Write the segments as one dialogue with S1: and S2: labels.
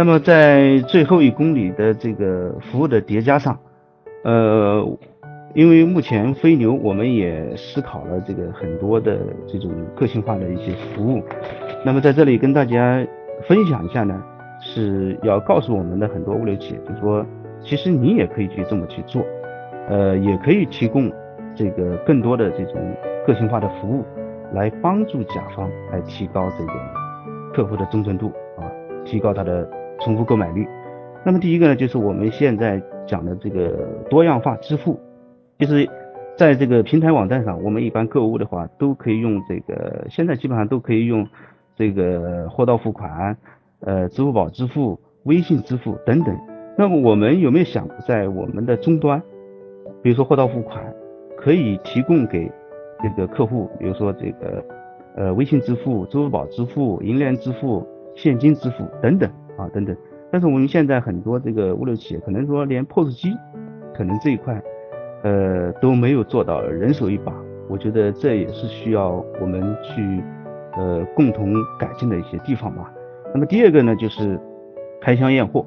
S1: 那么在最后一公里的这个服务的叠加上，呃，因为目前飞牛我们也思考了这个很多的这种个性化的一些服务，那么在这里跟大家分享一下呢，是要告诉我们的很多物流企业，就是说其实你也可以去这么去做，呃，也可以提供这个更多的这种个性化的服务，来帮助甲方来提高这个客户的忠诚度啊，提高他的。重复购买率。那么第一个呢，就是我们现在讲的这个多样化支付，就是在这个平台网站上，我们一般购物的话，都可以用这个，现在基本上都可以用这个货到付款，呃，支付宝支付、微信支付等等。那么我们有没有想在我们的终端，比如说货到付款，可以提供给这个客户，比如说这个呃微信支付、支付宝支付、银联支付、现金支付等等。啊，等等，但是我们现在很多这个物流企业，可能说连 POS 机，可能这一块，呃，都没有做到人手一把。我觉得这也是需要我们去，呃，共同改进的一些地方吧。那么第二个呢，就是开箱验货。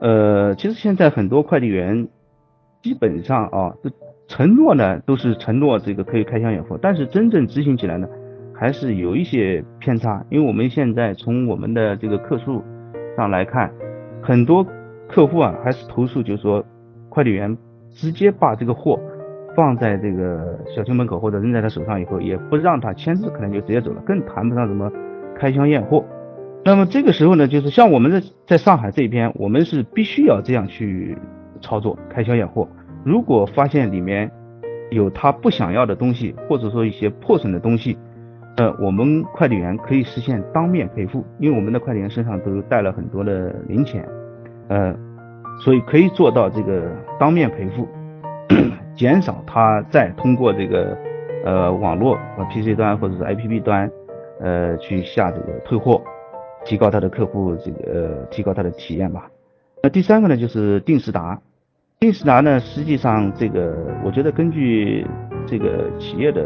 S1: 呃，其实现在很多快递员，基本上啊，承诺呢都是承诺这个可以开箱验货，但是真正执行起来呢，还是有一些偏差。因为我们现在从我们的这个客数。上来看，很多客户啊还是投诉，就是说快递员直接把这个货放在这个小区门口或者扔在他手上以后，也不让他签字，可能就直接走了，更谈不上什么开箱验货。那么这个时候呢，就是像我们在在上海这边，我们是必须要这样去操作开箱验货。如果发现里面有他不想要的东西，或者说一些破损的东西，呃，我们快递员可以实现当面赔付，因为我们的快递员身上都带了很多的零钱，呃，所以可以做到这个当面赔付，减少他再通过这个呃网络啊 PC 端或者是 APP 端呃去下这个退货，提高他的客户这个呃提高他的体验吧。那第三个呢，就是定时达，定时达呢，实际上这个我觉得根据这个企业的。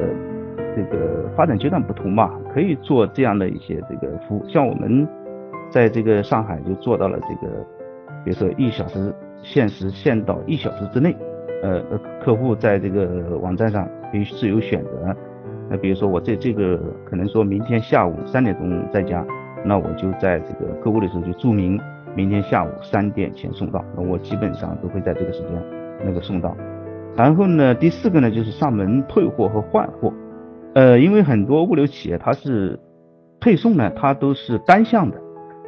S1: 这个发展阶段不同嘛，可以做这样的一些这个服务。像我们在这个上海就做到了这个，比如说一小时限时限到一小时之内，呃，客户在这个网站上可以自由选择。那比如说我这这个可能说明天下午三点钟在家，那我就在这个购物的时候就注明明天下午三点前送到，那我基本上都会在这个时间那个送到。然后呢，第四个呢就是上门退货和换货。呃，因为很多物流企业它是配送呢，它都是单向的，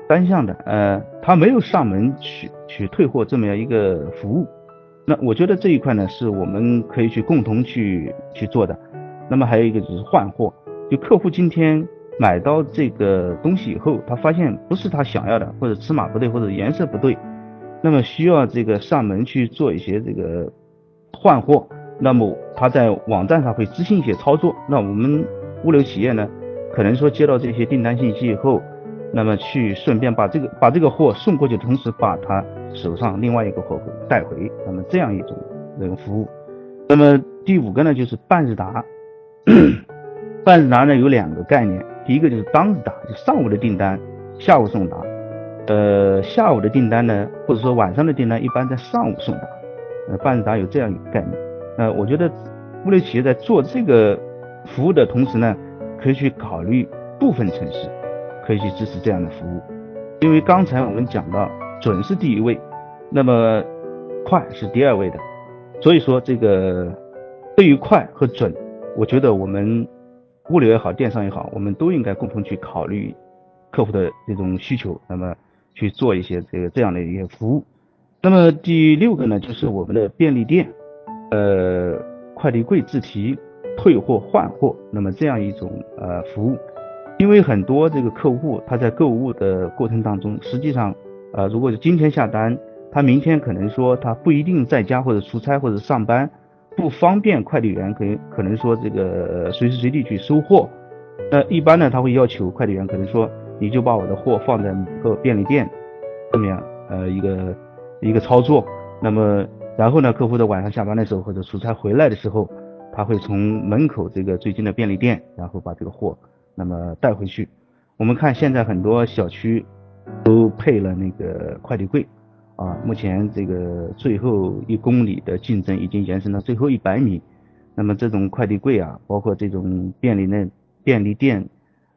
S1: 单向的，呃，它没有上门去去退货这么样一个服务。那我觉得这一块呢，是我们可以去共同去去做的。那么还有一个就是换货，就客户今天买到这个东西以后，他发现不是他想要的，或者尺码不对，或者颜色不对，那么需要这个上门去做一些这个换货。那么他在网站上会执行一些操作，那我们物流企业呢，可能说接到这些订单信息以后，那么去顺便把这个把这个货送过去，同时把他手上另外一个货带回，那么这样一种那个服务。那么第五个呢，就是半日达。半日达呢有两个概念，第一个就是当日达，就上午的订单，下午送达。呃，下午的订单呢，或者说晚上的订单，一般在上午送达。呃，半日达有这样一个概念。呃，我觉得物流企业在做这个服务的同时呢，可以去考虑部分城市可以去支持这样的服务，因为刚才我们讲到准是第一位，那么快是第二位的，所以说这个对于快和准，我觉得我们物流也好，电商也好，我们都应该共同去考虑客户的这种需求，那么去做一些这个这样的一些服务。那么第六个呢，就是我们的便利店，呃，快递柜自提退货换货，那么这样一种呃服务，因为很多这个客户他在购物的过程当中，实际上呃，如果是今天下单，他明天可能说他不一定在家或者出差或者上班。不方便快递员可可能说这个随时随地去收货，那一般呢他会要求快递员可能说你就把我的货放在某个便利店这么样呃一个一个操作，那么然后呢客户的晚上下班的时候或者出差回来的时候，他会从门口这个最近的便利店，然后把这个货那么带回去。我们看现在很多小区都配了那个快递柜。啊，目前这个最后一公里的竞争已经延伸到最后一百米，那么这种快递柜啊，包括这种便利店、便利店，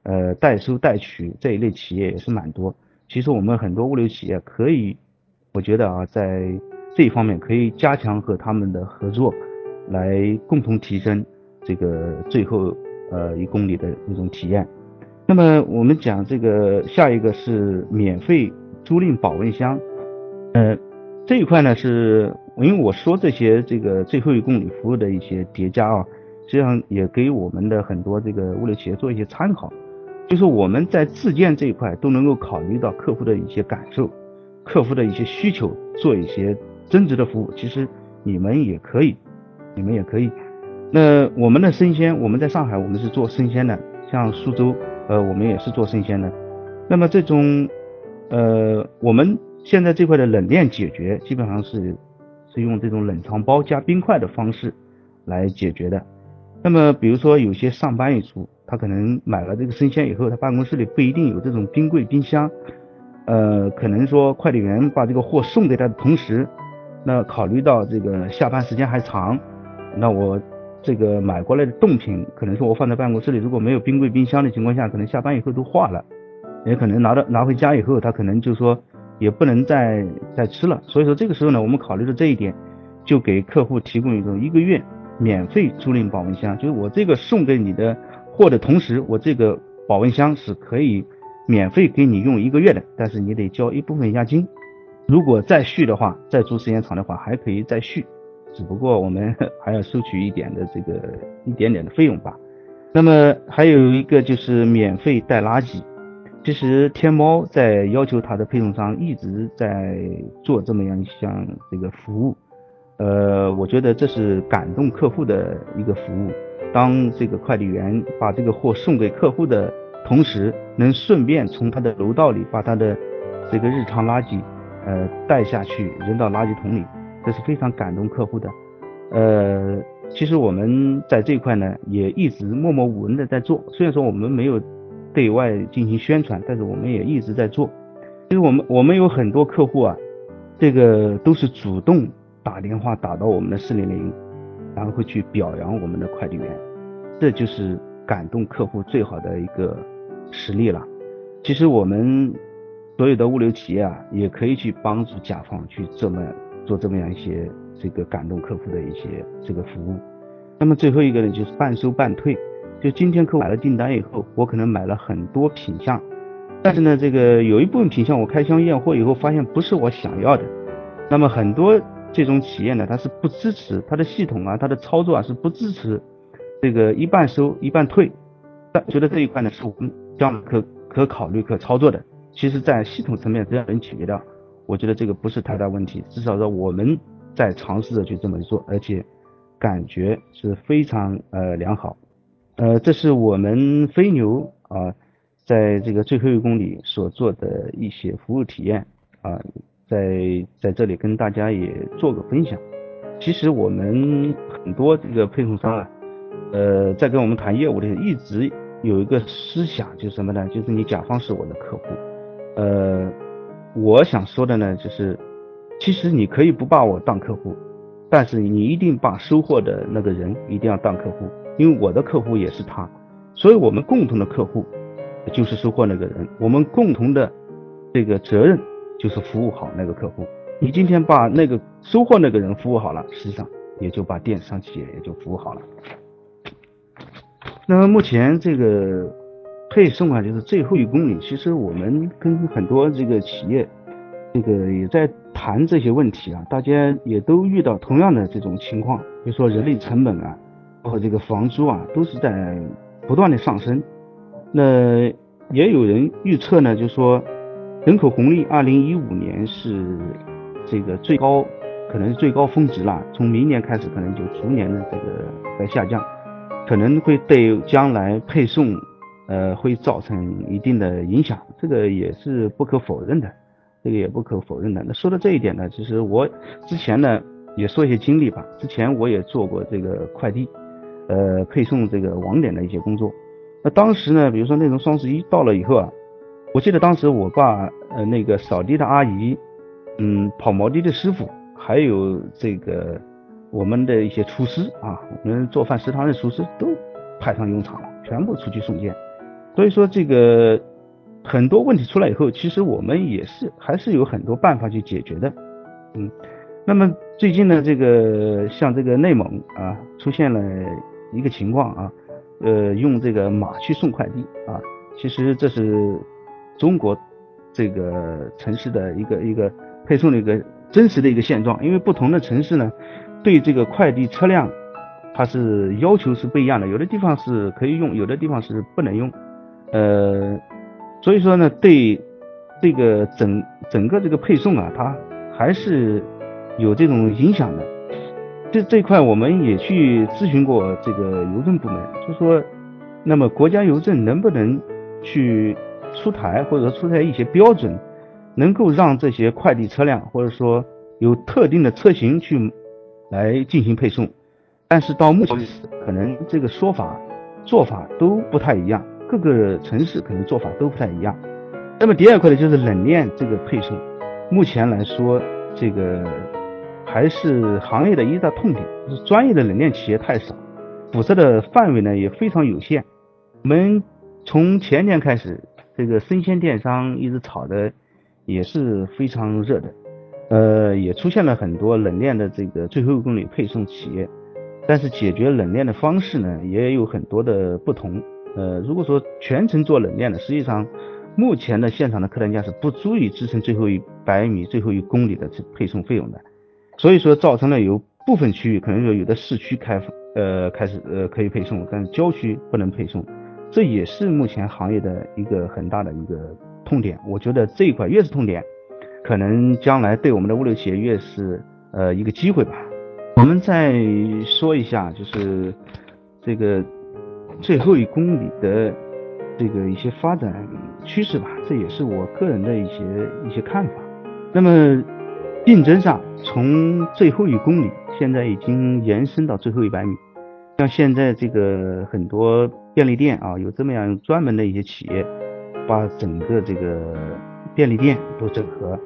S1: 呃，代收代取这一类企业也是蛮多。其实我们很多物流企业可以，我觉得啊，在这一方面可以加强和他们的合作，来共同提升这个最后呃一公里的那种体验。那么我们讲这个下一个是免费租赁保温箱。呃，这一块呢，是因为我说这些这个最后一公里服务的一些叠加啊，实际上也给我们的很多这个物流企业做一些参考，就是我们在自建这一块都能够考虑到客户的一些感受，客户的一些需求，做一些增值的服务。其实你们也可以，你们也可以。那我们的生鲜，我们在上海我们是做生鲜的，像苏州，呃，我们也是做生鲜的。那么这种，呃，我们。现在这块的冷链解决基本上是是用这种冷藏包加冰块的方式来解决的。那么比如说有些上班一族，他可能买了这个生鲜以后，他办公室里不一定有这种冰柜冰箱，呃，可能说快递员把这个货送给他的同时，那考虑到这个下班时间还长，那我这个买过来的冻品，可能说我放在办公室里，如果没有冰柜冰箱的情况下，可能下班以后都化了，也可能拿到拿回家以后，他可能就说。也不能再再吃了，所以说这个时候呢，我们考虑的这一点，就给客户提供一种一个月免费租赁保温箱，就是我这个送给你的货的同时，我这个保温箱是可以免费给你用一个月的，但是你得交一部分押金，如果再续的话，再租时间长的话还可以再续，只不过我们 还要收取一点的这个一点点的费用吧。那么还有一个就是免费带垃圾。其实天猫在要求它的配送商一直在做这么样一项这个服务，呃，我觉得这是感动客户的一个服务。当这个快递员把这个货送给客户的同时，能顺便从他的楼道里把他的这个日常垃圾呃带下去扔到垃圾桶里，这是非常感动客户的。呃，其实我们在这一块呢也一直默默无闻的在做，虽然说我们没有。对外进行宣传，但是我们也一直在做。其实我们我们有很多客户啊，这个都是主动打电话打到我们的四零零，然后会去表扬我们的快递员，这就是感动客户最好的一个实力了。其实我们所有的物流企业啊，也可以去帮助甲方去这么做这么样一些这个感动客户的一些这个服务。那么最后一个呢，就是半收半退。就今天客户买了订单以后，我可能买了很多品相，但是呢，这个有一部分品相我开箱验货以后发现不是我想要的，那么很多这种企业呢，它是不支持它的系统啊，它的操作啊是不支持这个一半收一半退，但觉得这一块呢是我们这样可可考虑可操作的，其实在系统层面只要能解决掉，我觉得这个不是太大问题，至少说我们在尝试着去这么做，而且感觉是非常呃良好。呃，这是我们飞牛啊，在这个最后一公里所做的一些服务体验啊，在在这里跟大家也做个分享。其实我们很多这个配送商啊，呃，在跟我们谈业务的时候，一直有一个思想，就是什么呢？就是你甲方是我的客户。呃，我想说的呢，就是其实你可以不把我当客户，但是你一定把收货的那个人一定要当客户。因为我的客户也是他，所以我们共同的客户就是收货那个人，我们共同的这个责任就是服务好那个客户。你今天把那个收货那个人服务好了，实际上也就把电商企业也就服务好了。那么目前这个配送啊，就是最后一公里，其实我们跟很多这个企业，这个也在谈这些问题啊，大家也都遇到同样的这种情况，比如说人力成本啊，包括这个房租啊，都是在不断的上升。那也有人预测呢，就说人口红利，二零一五年是这个最高，可能最高峰值了，从明年开始可能就逐年的这个在下降。可能会对将来配送，呃，会造成一定的影响，这个也是不可否认的，这个也不可否认的。那说到这一点呢，其实我之前呢也说一些经历吧，之前我也做过这个快递，呃，配送这个网点的一些工作。那当时呢，比如说那种双十一到了以后啊，我记得当时我爸，呃，那个扫地的阿姨，嗯，跑毛地的师傅，还有这个。我们的一些厨师啊，我们做饭食堂的厨师都派上用场了，全部出去送件。所以说这个很多问题出来以后，其实我们也是还是有很多办法去解决的。嗯，那么最近呢，这个像这个内蒙啊，出现了一个情况啊，呃，用这个马去送快递啊，其实这是中国这个城市的一个一个配送的一个真实的一个现状，因为不同的城市呢。对这个快递车辆，它是要求是不一样的，有的地方是可以用，有的地方是不能用，呃，所以说呢，对这个整整个这个配送啊，它还是有这种影响的。这这块我们也去咨询过这个邮政部门，就说，那么国家邮政能不能去出台或者说出台一些标准，能够让这些快递车辆或者说有特定的车型去。来进行配送，但是到目前为止，可能这个说法做法都不太一样，各个城市可能做法都不太一样。那么第二块呢，就是冷链这个配送，目前来说，这个还是行业的一大痛点，就是专业的冷链企业太少，辐射的范围呢也非常有限。我们从前年开始，这个生鲜电商一直炒的也是非常热的。呃，也出现了很多冷链的这个最后一公里配送企业，但是解决冷链的方式呢，也有很多的不同。呃，如果说全程做冷链的，实际上目前的现场的客单价是不足以支撑最后一百米、最后一公里的这配送费用的，所以说造成了有部分区域可能说有的市区开呃开始呃可以配送，但是郊区不能配送，这也是目前行业的一个很大的一个痛点。我觉得这一块越是痛点。可能将来对我们的物流企业越是呃一个机会吧。我们再说一下，就是这个最后一公里的这个一些发展趋势吧，这也是我个人的一些一些看法。那么竞争上，从最后一公里现在已经延伸到最后一百米，像现在这个很多便利店啊，有这么样专门的一些企业，把整个这个。便利店都整合，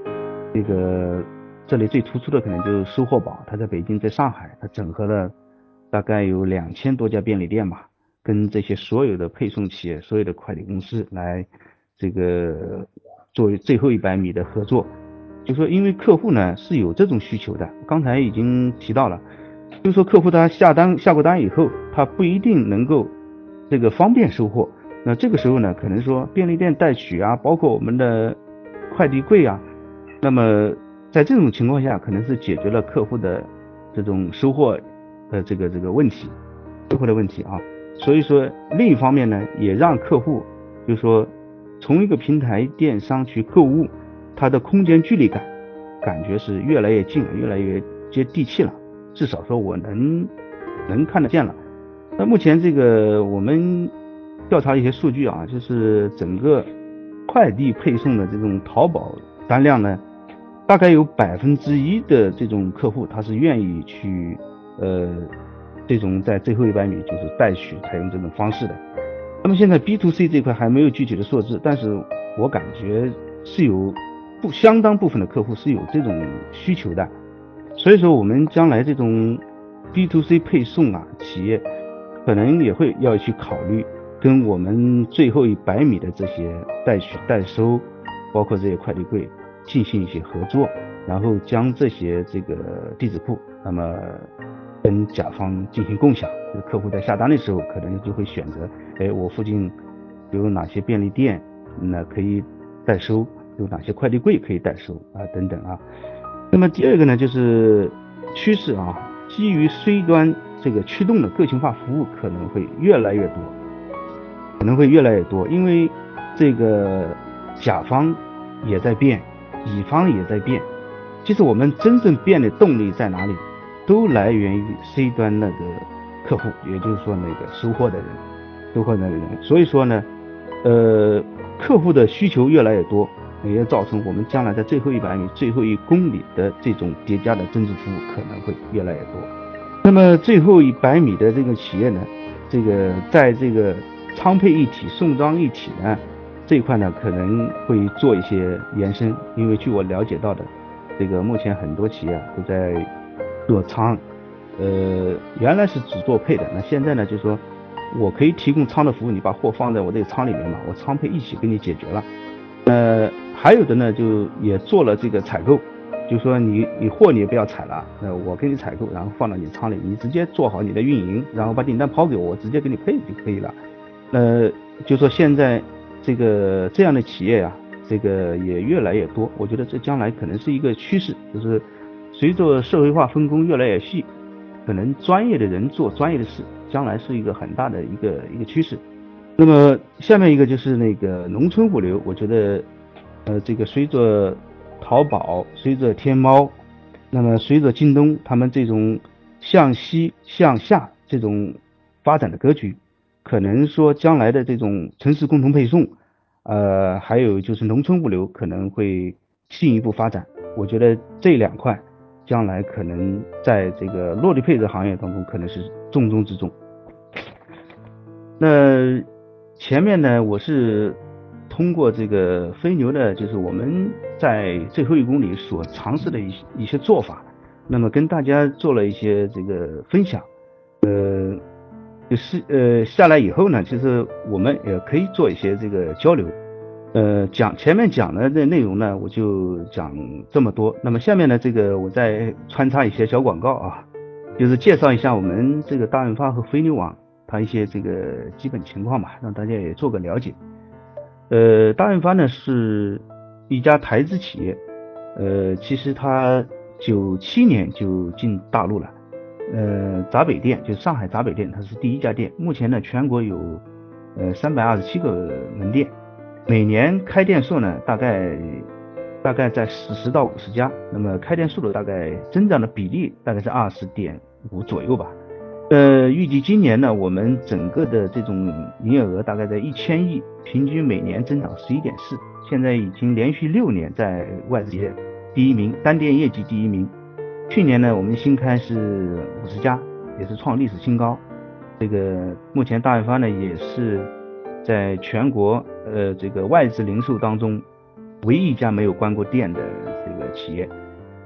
S1: 这个这里最突出的可能就是收货宝，它在北京，在上海，它整合了大概有两千多家便利店吧，跟这些所有的配送企业、所有的快递公司来这个作为最后一百米的合作。就说因为客户呢是有这种需求的，刚才已经提到了，就说客户他下单下过单以后，他不一定能够这个方便收货，那这个时候呢，可能说便利店代取啊，包括我们的。快递柜啊，那么在这种情况下，可能是解决了客户的这种收货的这个这个问题，收货的问题啊。所以说，另一方面呢，也让客户就是说从一个平台电商去购物，它的空间距离感感觉是越来越近了，越来越接地气了。至少说我能能看得见了。那目前这个我们调查一些数据啊，就是整个。快递配送的这种淘宝单量呢，大概有百分之一的这种客户，他是愿意去呃这种在最后一百米就是代取采用这种方式的。那么现在 B to C 这块还没有具体的数字，但是我感觉是有不相当部分的客户是有这种需求的。所以说我们将来这种 B to C 配送啊，企业可能也会要去考虑。跟我们最后一百米的这些代取代收，包括这些快递柜进行一些合作，然后将这些这个地址库，那么跟甲方进行共享。客户在下单的时候，可能就会选择，哎，我附近有哪些便利店，那可以代收，有哪些快递柜可以代收啊，等等啊。那么第二个呢，就是趋势啊，基于 C 端这个驱动的个性化服务可能会越来越多，可能会越来越多，因为这个甲方也在变，乙方也在变。其实我们真正变的动力在哪里？都来源于 C 端那个客户，也就是说那个收货的人，收货那个人。所以说呢，呃，客户的需求越来越多，也造成我们将来在最后一百米、最后一公里的这种叠加的增值服务可能会越来越多。那么最后一百米的这个企业呢，这个在这个仓配一体、送装一体呢这一块呢，可能会做一些延伸，因为据我了解到的。这个目前很多企业都在做仓，呃，原来是只做配的，那现在呢，就是说我可以提供仓的服务，你把货放在我这个仓里面嘛，我仓配一起给你解决了。呃，还有的呢，就也做了这个采购，就说你你货你也不要采了，那我给你采购，然后放到你仓里，你直接做好你的运营，然后把订单抛给我，我直接给你配就可以了。呃，就说现在这个这样的企业呀。这个也越来越多，我觉得这将来可能是一个趋势，就是随着社会化分工越来越细，可能专业的人做专业的事，将来是一个很大的一个一个趋势。那么下面一个就是那个农村物流，我觉得，呃，这个随着淘宝、随着天猫，那么随着京东他们这种向西向下这种发展的格局，可能说将来的这种城市共同配送。呃，还有就是农村物流可能会进一步发展，我觉得这两块将来可能在这个落地配置行业当中可能是重中之重。那前面呢，我是通过这个飞牛的，就是我们在最后一公里所尝试的一一些做法，那么跟大家做了一些这个分享。呃。就是呃下来以后呢，其实我们也可以做一些这个交流。呃，讲前面讲的这内容呢，我就讲这么多。那么下面呢，这个我再穿插一些小广告啊，就是介绍一下我们这个大润发和飞牛网它一些这个基本情况吧，让大家也做个了解。呃，大润发呢是一家台资企业，呃，其实它九七年就进大陆了。呃，闸北店就上海闸北店，它是第一家店。目前呢，全国有呃三百二十七个门店，每年开店数呢大概大概在四十到五十家。那么开店数的大概增长的比例大概是二十点五左右吧。呃，预计今年呢，我们整个的这种营业额大概在一千亿，平均每年增长十一点四。现在已经连续六年在外资业第一名，单店业绩第一名。去年呢，我们新开是五十家，也是创历史新高。这个目前大润发呢，也是在全国呃这个外资零售当中唯一一家没有关过店的这个企业。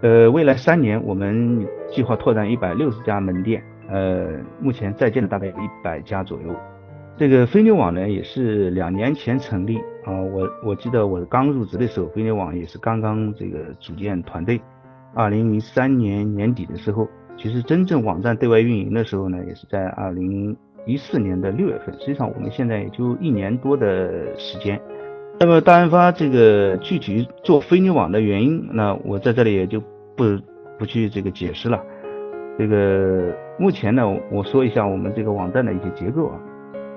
S1: 呃，未来三年我们计划拓展一百六十家门店，呃，目前在建的大概有一百家左右。这个飞牛网呢，也是两年前成立啊，我我记得我刚入职的时候，飞牛网也是刚刚这个组建团队。二零零三年年底的时候，其实真正网站对外运营的时候呢，也是在二零一四年的六月份。实际上我们现在也就一年多的时间。那么大润发这个具体做飞牛网的原因，那我在这里也就不不去这个解释了。这个目前呢，我说一下我们这个网站的一些结构啊。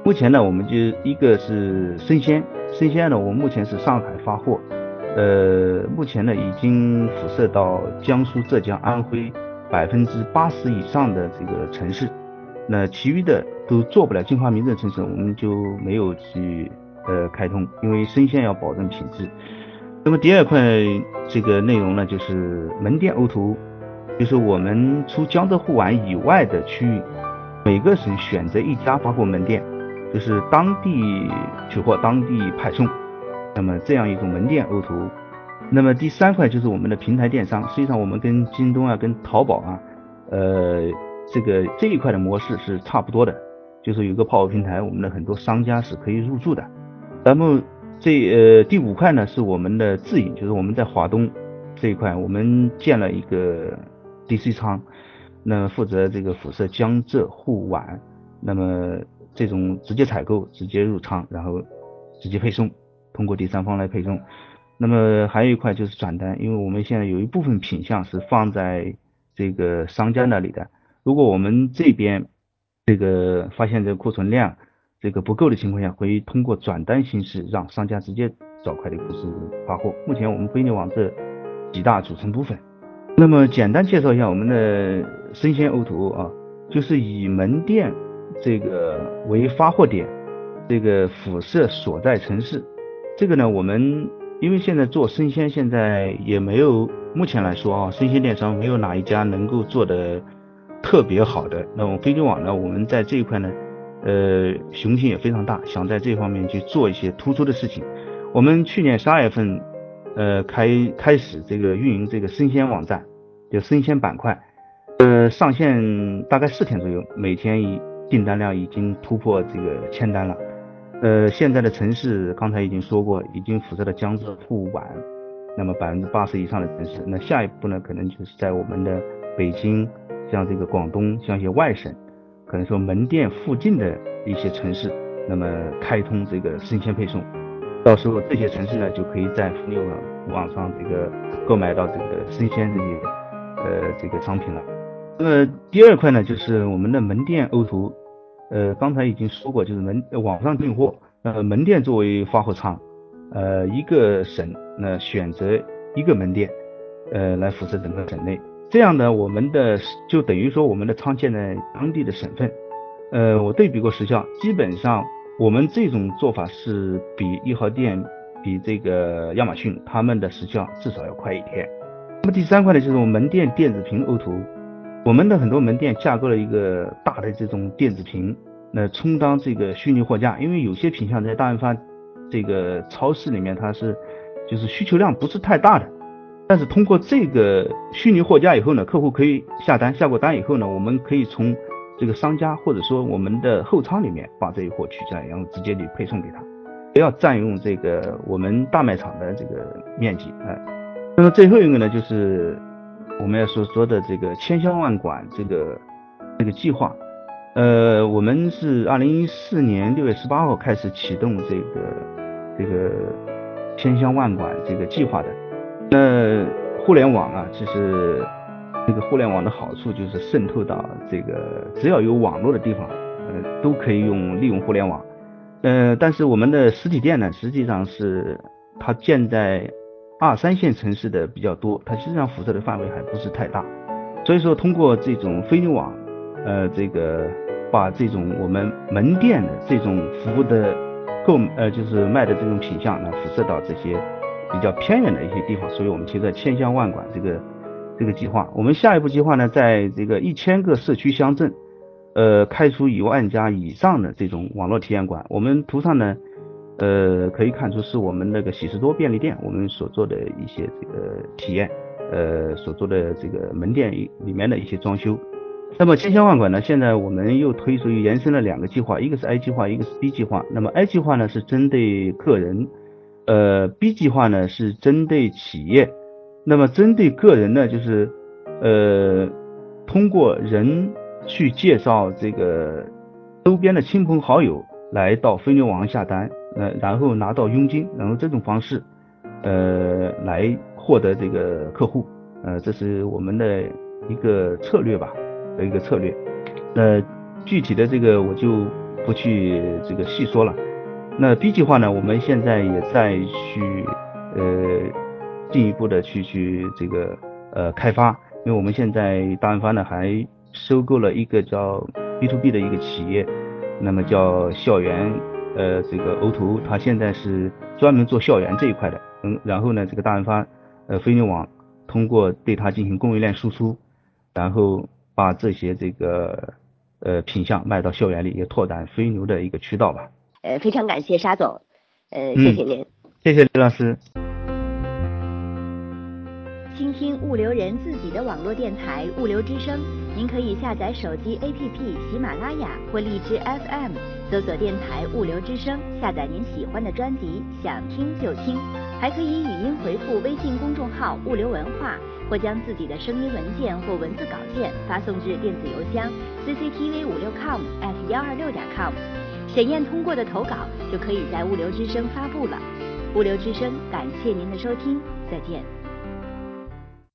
S1: 目前呢，我们就一个是生鲜，生鲜呢，我们目前是上海发货。呃，目前呢，已经辐射到江苏、浙江、安徽百分之八十以上的这个城市，那其余的都做不了进化名证城市，我们就没有去呃开通，因为生鲜要保证品质。那么第二块这个内容呢，就是门店 O2O，就是我们除江浙沪皖以外的区域，每个省选择一家发货门店，就是当地取货、当地派送。那么这样一种门店 O2O，那么第三块就是我们的平台电商。实际上我们跟京东啊、跟淘宝啊，呃，这个这一块的模式是差不多的，就是有一个泡泡平台，我们的很多商家是可以入驻的。然后这呃第五块呢是我们的自营，就是我们在华东这一块，我们建了一个 DC 仓，那负责这个辐射江浙沪皖那么这种直接采购、直接入仓，然后直接配送，通过第三方来配送。那么还有一块就是转单，因为我们现在有一部分品项是放在这个商家那里的，如果我们这边这个发现这个库存量这个不够的情况下，会通过转单形式让商家直接找快递公司发货。目前我们飞牛网这几大组成部分。那么简单介绍一下我们的生鲜 O to 啊，就是以门店这个为发货点，这个辐射所在城市。这个呢，我们因为现在做生鲜，现在也没有目前来说啊，生鲜电商没有哪一家能够做的特别好的。那么飞牛网呢，我们在这一块呢，呃，雄心也非常大，想在这方面去做一些突出的事情。我们去年十二月份。呃，开开始这个运营这个生鲜网站，就生鲜板块，呃，上线大概四天左右，每天已订单量已经突破这个千单了。呃，现在的城市刚才已经说过，已经辐射到江浙沪皖，那么百分之八十以上的城市。那下一步呢，可能就是在我们的北京，像这个广东，像一些外省，可能说门店附近的一些城市，那么开通这个生鲜配送。到时候这些城市呢，就可以在福牛网网上这个购买到这个生鲜这些呃这个商品了。那么第二块呢，就是我们的门店 O 图呃刚才已经说过，就是门网上订货，呃门店作为发货仓，呃一个省那选择一个门店，呃来辐射整个省内，这样呢我们的就等于说我们的仓建在当地的省份，呃我对比过时效，基本上。我们这种做法是比一号店、比这个亚马逊他们的时效至少要快一天。那么第三块呢，就是我们门店电子屏 O 图，我们的很多门店架构了一个大的这种电子屏，那充当这个虚拟货架。因为有些品相在大润发这个超市里面，它是就是需求量不是太大的，但是通过这个虚拟货架以后呢，客户可以下单，下过单以后呢，我们可以从这个商家或者说我们的后仓里面把这一货取下来，然后直接就配送给他，不要占用这个我们大卖场的这个面积啊。那么最后一个呢，就是我们要所说的这个千箱万馆这个这个计划。呃，我们是二零一四年六月十八号开始启动这个这个千箱万馆这个计划的。那互联网啊，其实。这个互联网的好处就是渗透到这个只要有网络的地方，呃，都可以用利用互联网。呃，但是我们的实体店呢，实际上是它建在二三线城市的比较多，它实际上辐射的范围还不是太大。所以说，通过这种飞牛网，呃，这个把这种我们门店的这种服务的购，呃，就是卖的这种品相呢，辐射到这些比较偏远的一些地方。所以我们提出千乡万馆这个。这个计划，我们下一步计划呢，在这个一千个社区乡镇，呃，开出一万家以上的这种网络体验馆。我们图上呢，呃，可以看出是我们那个喜事多便利店我们所做的一些这个体验，呃，所做的这个门店里面的一些装修。那么千乡万馆呢，现在我们又推出延伸了两个计划，一个是 I 计划，一个是 B 计划。那么 I 计划呢是针对个人，呃，B 计划呢是针对企业。那么针对个人呢，就是，呃，通过人去介绍这个周边的亲朋好友来到飞牛网下单，呃，然后拿到佣金，然后这种方式，呃，来获得这个客户，呃，这是我们的一个策略吧，的一个策略。那具体的这个我就不去这个细说了。那 B 计划呢，我们现在也在去，呃。进一步的去去这个呃开发，因为我们现在大润发呢还收购了一个叫 B to B 的一个企业，那么叫校园呃这个 O to O，它现在是专门做校园这一块的，嗯，然后呢这个大润发呃飞牛网通过对它进行供应链输出，然后把这些这个呃品相卖到校园里，也拓展飞牛的一个渠道吧。
S2: 呃，非常感谢沙总，呃，谢谢您，
S1: 谢谢李老师。
S2: 倾听物流人自己的网络电台——物流之声。
S3: 您可以下载手机 APP 喜马拉雅或荔枝 FM，搜索电台物流之声，下载您喜欢的专辑，想听就听。还可以语音回复微信公众号“物流文化”，或将自己的声音文件或文字稿件发送至电子邮箱 cctv 五六 com at 幺二六点 com。检验通过的投稿就可以在物流之声发布了。物流之声，感谢您的收听，再见。